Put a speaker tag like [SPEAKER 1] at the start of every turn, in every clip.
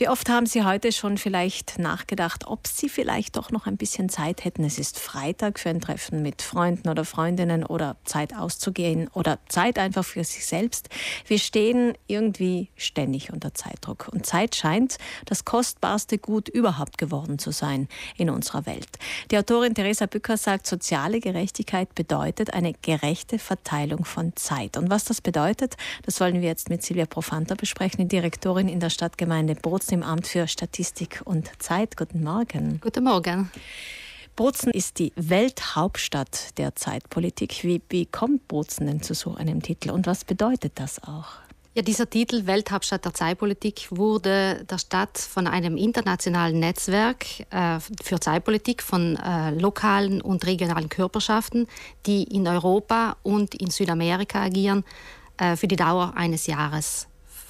[SPEAKER 1] Wie oft haben Sie heute schon vielleicht nachgedacht, ob Sie vielleicht doch noch ein bisschen Zeit hätten? Es ist Freitag für ein Treffen mit Freunden oder Freundinnen oder Zeit auszugehen oder Zeit einfach für sich selbst. Wir stehen irgendwie ständig unter Zeitdruck und Zeit scheint das kostbarste Gut überhaupt geworden zu sein in unserer Welt. Die Autorin Theresa Bücker sagt, soziale Gerechtigkeit bedeutet eine gerechte Verteilung von Zeit. Und was das bedeutet, das wollen wir jetzt mit Silvia Profanta besprechen, die Direktorin in der Stadtgemeinde Bozen Im Amt für Statistik und Zeit. Guten Morgen.
[SPEAKER 2] Guten Morgen.
[SPEAKER 1] Bozen ist die Welthauptstadt der Zeitpolitik. Wie, wie kommt Bozen denn zu so einem Titel und was bedeutet das auch?
[SPEAKER 2] Ja, dieser Titel Welthauptstadt der Zeitpolitik wurde der Stadt von einem internationalen Netzwerk äh, für Zeitpolitik von äh, lokalen und regionalen Körperschaften, die in Europa und in Südamerika agieren, äh, für die Dauer eines Jahres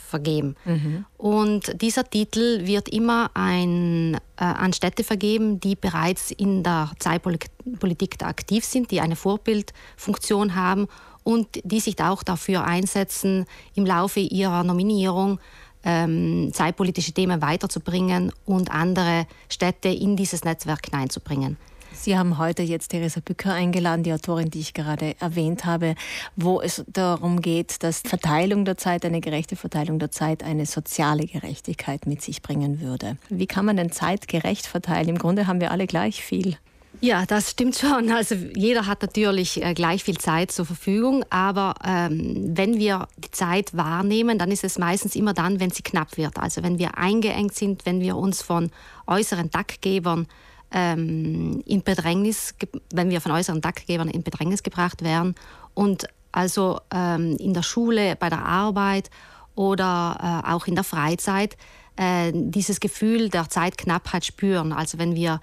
[SPEAKER 2] vergeben. Mhm. Und dieser Titel wird immer ein, äh, an Städte vergeben, die bereits in der Zeitpolitik aktiv sind, die eine Vorbildfunktion haben und die sich auch dafür einsetzen, im Laufe ihrer Nominierung ähm, zeitpolitische Themen weiterzubringen und andere Städte in dieses Netzwerk hineinzubringen.
[SPEAKER 1] Sie haben heute jetzt Theresa Bücker eingeladen, die Autorin, die ich gerade erwähnt habe, wo es darum geht, dass Verteilung der Zeit, eine gerechte Verteilung der Zeit, eine soziale Gerechtigkeit mit sich bringen würde. Wie kann man denn Zeit gerecht verteilen? Im Grunde haben wir alle gleich viel.
[SPEAKER 2] Ja, das stimmt schon. Also jeder hat natürlich äh, gleich viel Zeit zur Verfügung, aber ähm, wenn wir die Zeit wahrnehmen, dann ist es meistens immer dann, wenn sie knapp wird. Also wenn wir eingeengt sind, wenn wir uns von äußeren Taktgebern ähm, in Bedrängnis, wenn wir von äußeren Taktgebern in Bedrängnis gebracht werden und also ähm, in der Schule, bei der Arbeit oder äh, auch in der Freizeit äh, dieses Gefühl der Zeitknappheit spüren. Also wenn wir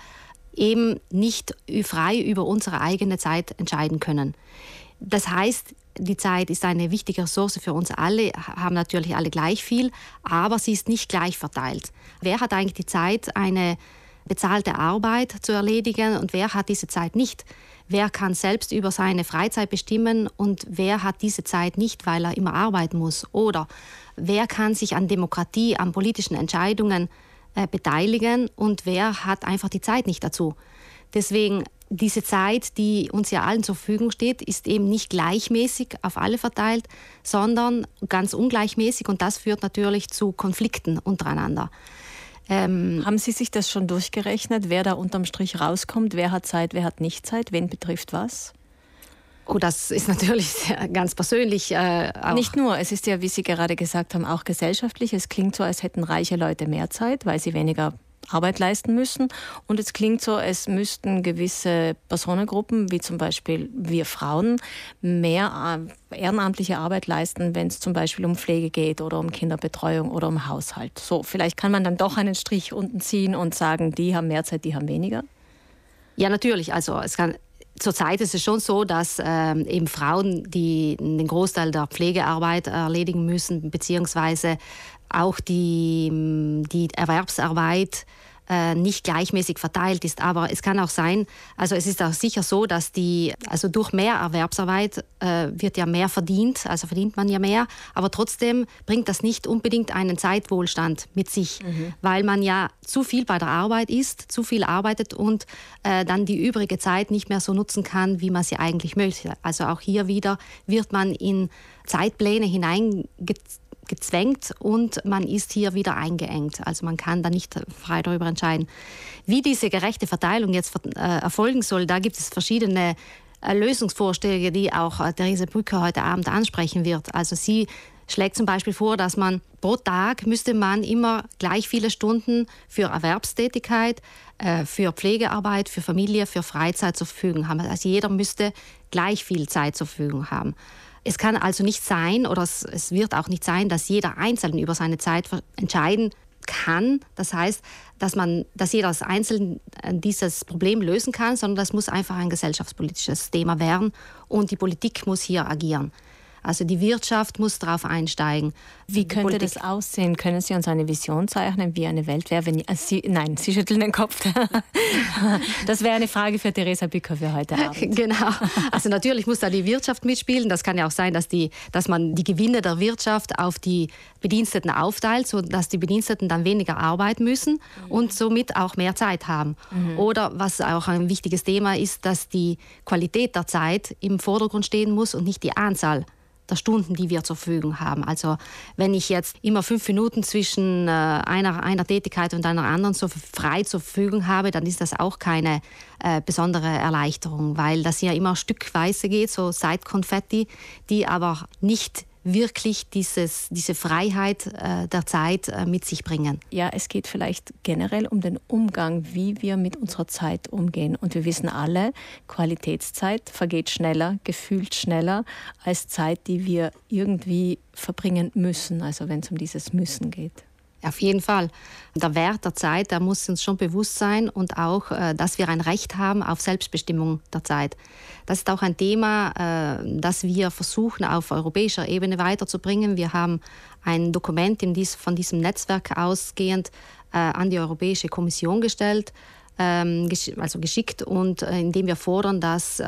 [SPEAKER 2] eben nicht frei über unsere eigene Zeit entscheiden können. Das heißt, die Zeit ist eine wichtige Ressource für uns alle, haben natürlich alle gleich viel, aber sie ist nicht gleich verteilt. Wer hat eigentlich die Zeit, eine bezahlte Arbeit zu erledigen und wer hat diese Zeit nicht. Wer kann selbst über seine Freizeit bestimmen und wer hat diese Zeit nicht, weil er immer arbeiten muss? Oder wer kann sich an Demokratie, an politischen Entscheidungen äh, beteiligen und wer hat einfach die Zeit nicht dazu? Deswegen diese Zeit, die uns ja allen zur Verfügung steht, ist eben nicht gleichmäßig auf alle verteilt, sondern ganz ungleichmäßig und das führt natürlich zu Konflikten untereinander.
[SPEAKER 1] Ähm, Haben Sie sich das schon durchgerechnet, wer da unterm Strich rauskommt? Wer hat Zeit, wer hat nicht Zeit? Wen betrifft was?
[SPEAKER 2] Oh, das ist natürlich sehr, ganz persönlich. Äh,
[SPEAKER 1] Nicht nur, es ist ja, wie Sie gerade gesagt haben, auch gesellschaftlich. Es klingt so, als hätten reiche Leute mehr Zeit, weil sie weniger Arbeit leisten müssen. Und es klingt so, es müssten gewisse Personengruppen, wie zum Beispiel wir Frauen, mehr äh, ehrenamtliche Arbeit leisten, wenn es zum Beispiel um Pflege geht oder um Kinderbetreuung oder um Haushalt. So, vielleicht kann man dann doch einen Strich unten ziehen und sagen, die haben mehr Zeit, die haben weniger.
[SPEAKER 2] Ja, natürlich. Also es kann, Zurzeit ist es schon so, dass ähm, eben Frauen, die den Großteil der Pflegearbeit erledigen müssen, beziehungsweise auch die, die Erwerbsarbeit äh, nicht gleichmäßig verteilt ist. Aber es kann auch sein, also es ist auch sicher so, dass die, also durch mehr Erwerbsarbeit äh, wird ja mehr verdient, also verdient man ja mehr, aber trotzdem bringt das nicht unbedingt einen Zeitwohlstand mit sich, mhm. weil man ja zu viel bei der Arbeit ist, zu viel arbeitet und äh, dann die übrige Zeit nicht mehr so nutzen kann, wie man sie eigentlich möchte. Also auch hier wieder wird man in Zeitpläne hineingezogen gezwängt und man ist hier wieder eingeengt. Also man kann da nicht frei darüber entscheiden. Wie diese gerechte Verteilung jetzt äh, erfolgen soll, da gibt es verschiedene äh, Lösungsvorschläge, die auch äh, Therese Brücker heute Abend ansprechen wird. Also sie schlägt zum Beispiel vor, dass man pro Tag müsste man immer gleich viele Stunden für Erwerbstätigkeit, für Pflegearbeit, für Familie, für Freizeit zur Verfügung haben. Also jeder müsste gleich viel Zeit zur Verfügung haben. Es kann also nicht sein, oder es, es wird auch nicht sein, dass jeder Einzelne über seine Zeit entscheiden kann. Das heißt, dass man, dass jeder als Einzelne äh, dieses Problem lösen kann, sondern das muss einfach ein gesellschaftspolitisches Thema werden und die Politik muss hier agieren. Also die Wirtschaft muss darauf einsteigen.
[SPEAKER 1] Wie könnte das aussehen? Können Sie uns eine Vision zeichnen, wie eine Welt wäre, wenn Sie, nein, Sie schütteln den Kopf. das wäre eine Frage für Theresa Bücker für heute Abend.
[SPEAKER 2] Genau. Also natürlich muss da die Wirtschaft mitspielen. Das kann ja auch sein, dass, die, dass man die Gewinne der Wirtschaft auf die Bediensteten aufteilt, sodass die Bediensteten dann weniger arbeiten müssen und somit auch mehr Zeit haben. Mhm. Oder was auch ein wichtiges Thema ist, dass die Qualität der Zeit im Vordergrund stehen muss und nicht die Anzahl der Stunden, die wir zur Verfügung haben. Also wenn ich jetzt immer fünf Minuten zwischen äh, einer, einer Tätigkeit und einer anderen so frei zur Verfügung habe, dann ist das auch keine äh, besondere Erleichterung, weil das ja immer stückweise geht, so Seitkonfetti, die aber nicht wirklich dieses, diese Freiheit äh, der Zeit äh, mit sich bringen.
[SPEAKER 1] Ja, es geht vielleicht generell um den Umgang, wie wir mit unserer Zeit umgehen. Und wir wissen alle, Qualitätszeit vergeht schneller, gefühlt schneller als Zeit, die wir irgendwie verbringen müssen, also wenn es um dieses Müssen geht.
[SPEAKER 2] Auf jeden Fall. Der Wert der Zeit, der muss uns schon bewusst sein und auch, äh, dass wir ein Recht haben auf Selbstbestimmung der Zeit. Das ist auch ein Thema, äh, das wir versuchen auf europäischer Ebene weiterzubringen. Wir haben ein Dokument von diesem Netzwerk ausgehend äh, an die Europäische Kommission gestellt, ähm, also geschickt und in dem wir fordern, dass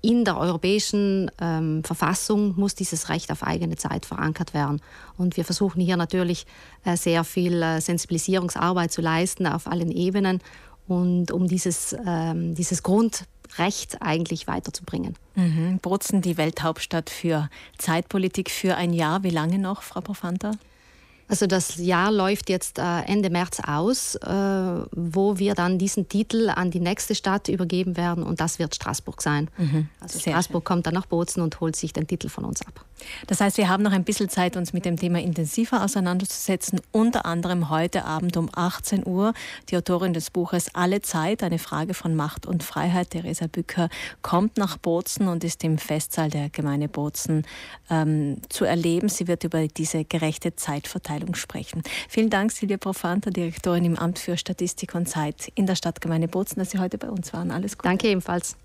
[SPEAKER 2] in der europäischen ähm, Verfassung muss dieses Recht auf eigene Zeit verankert werden. Und wir versuchen hier natürlich äh, sehr viel äh, Sensibilisierungsarbeit zu leisten auf allen Ebenen und um dieses, ähm, dieses Grundrecht eigentlich weiterzubringen.
[SPEAKER 1] Mhm. Bozen, die Welthauptstadt für Zeitpolitik für ein Jahr. Wie lange noch, Frau Profanta?
[SPEAKER 2] Also das Jahr läuft jetzt äh, Ende März aus, äh, wo wir dann diesen Titel an die nächste Stadt übergeben werden und das wird Straßburg sein. Mhm. Also Sehr Straßburg schön. kommt dann nach Bozen und holt sich den Titel von uns ab.
[SPEAKER 1] Das heißt, wir haben noch ein bisschen Zeit, uns mit dem Thema intensiver auseinanderzusetzen. Unter anderem heute Abend um 18 Uhr. Die Autorin des Buches Alle Zeit, eine Frage von Macht und Freiheit, Theresa Bücker, kommt nach Bozen und ist im Festsaal der Gemeinde Bozen ähm, zu erleben. Sie wird über diese gerechte Zeitverteilung sprechen. Vielen Dank, Silvia Profanta, Direktorin im Amt für Statistik und Zeit in der Stadtgemeinde Bozen, dass Sie heute bei uns waren. Alles Gute.
[SPEAKER 2] Danke ebenfalls.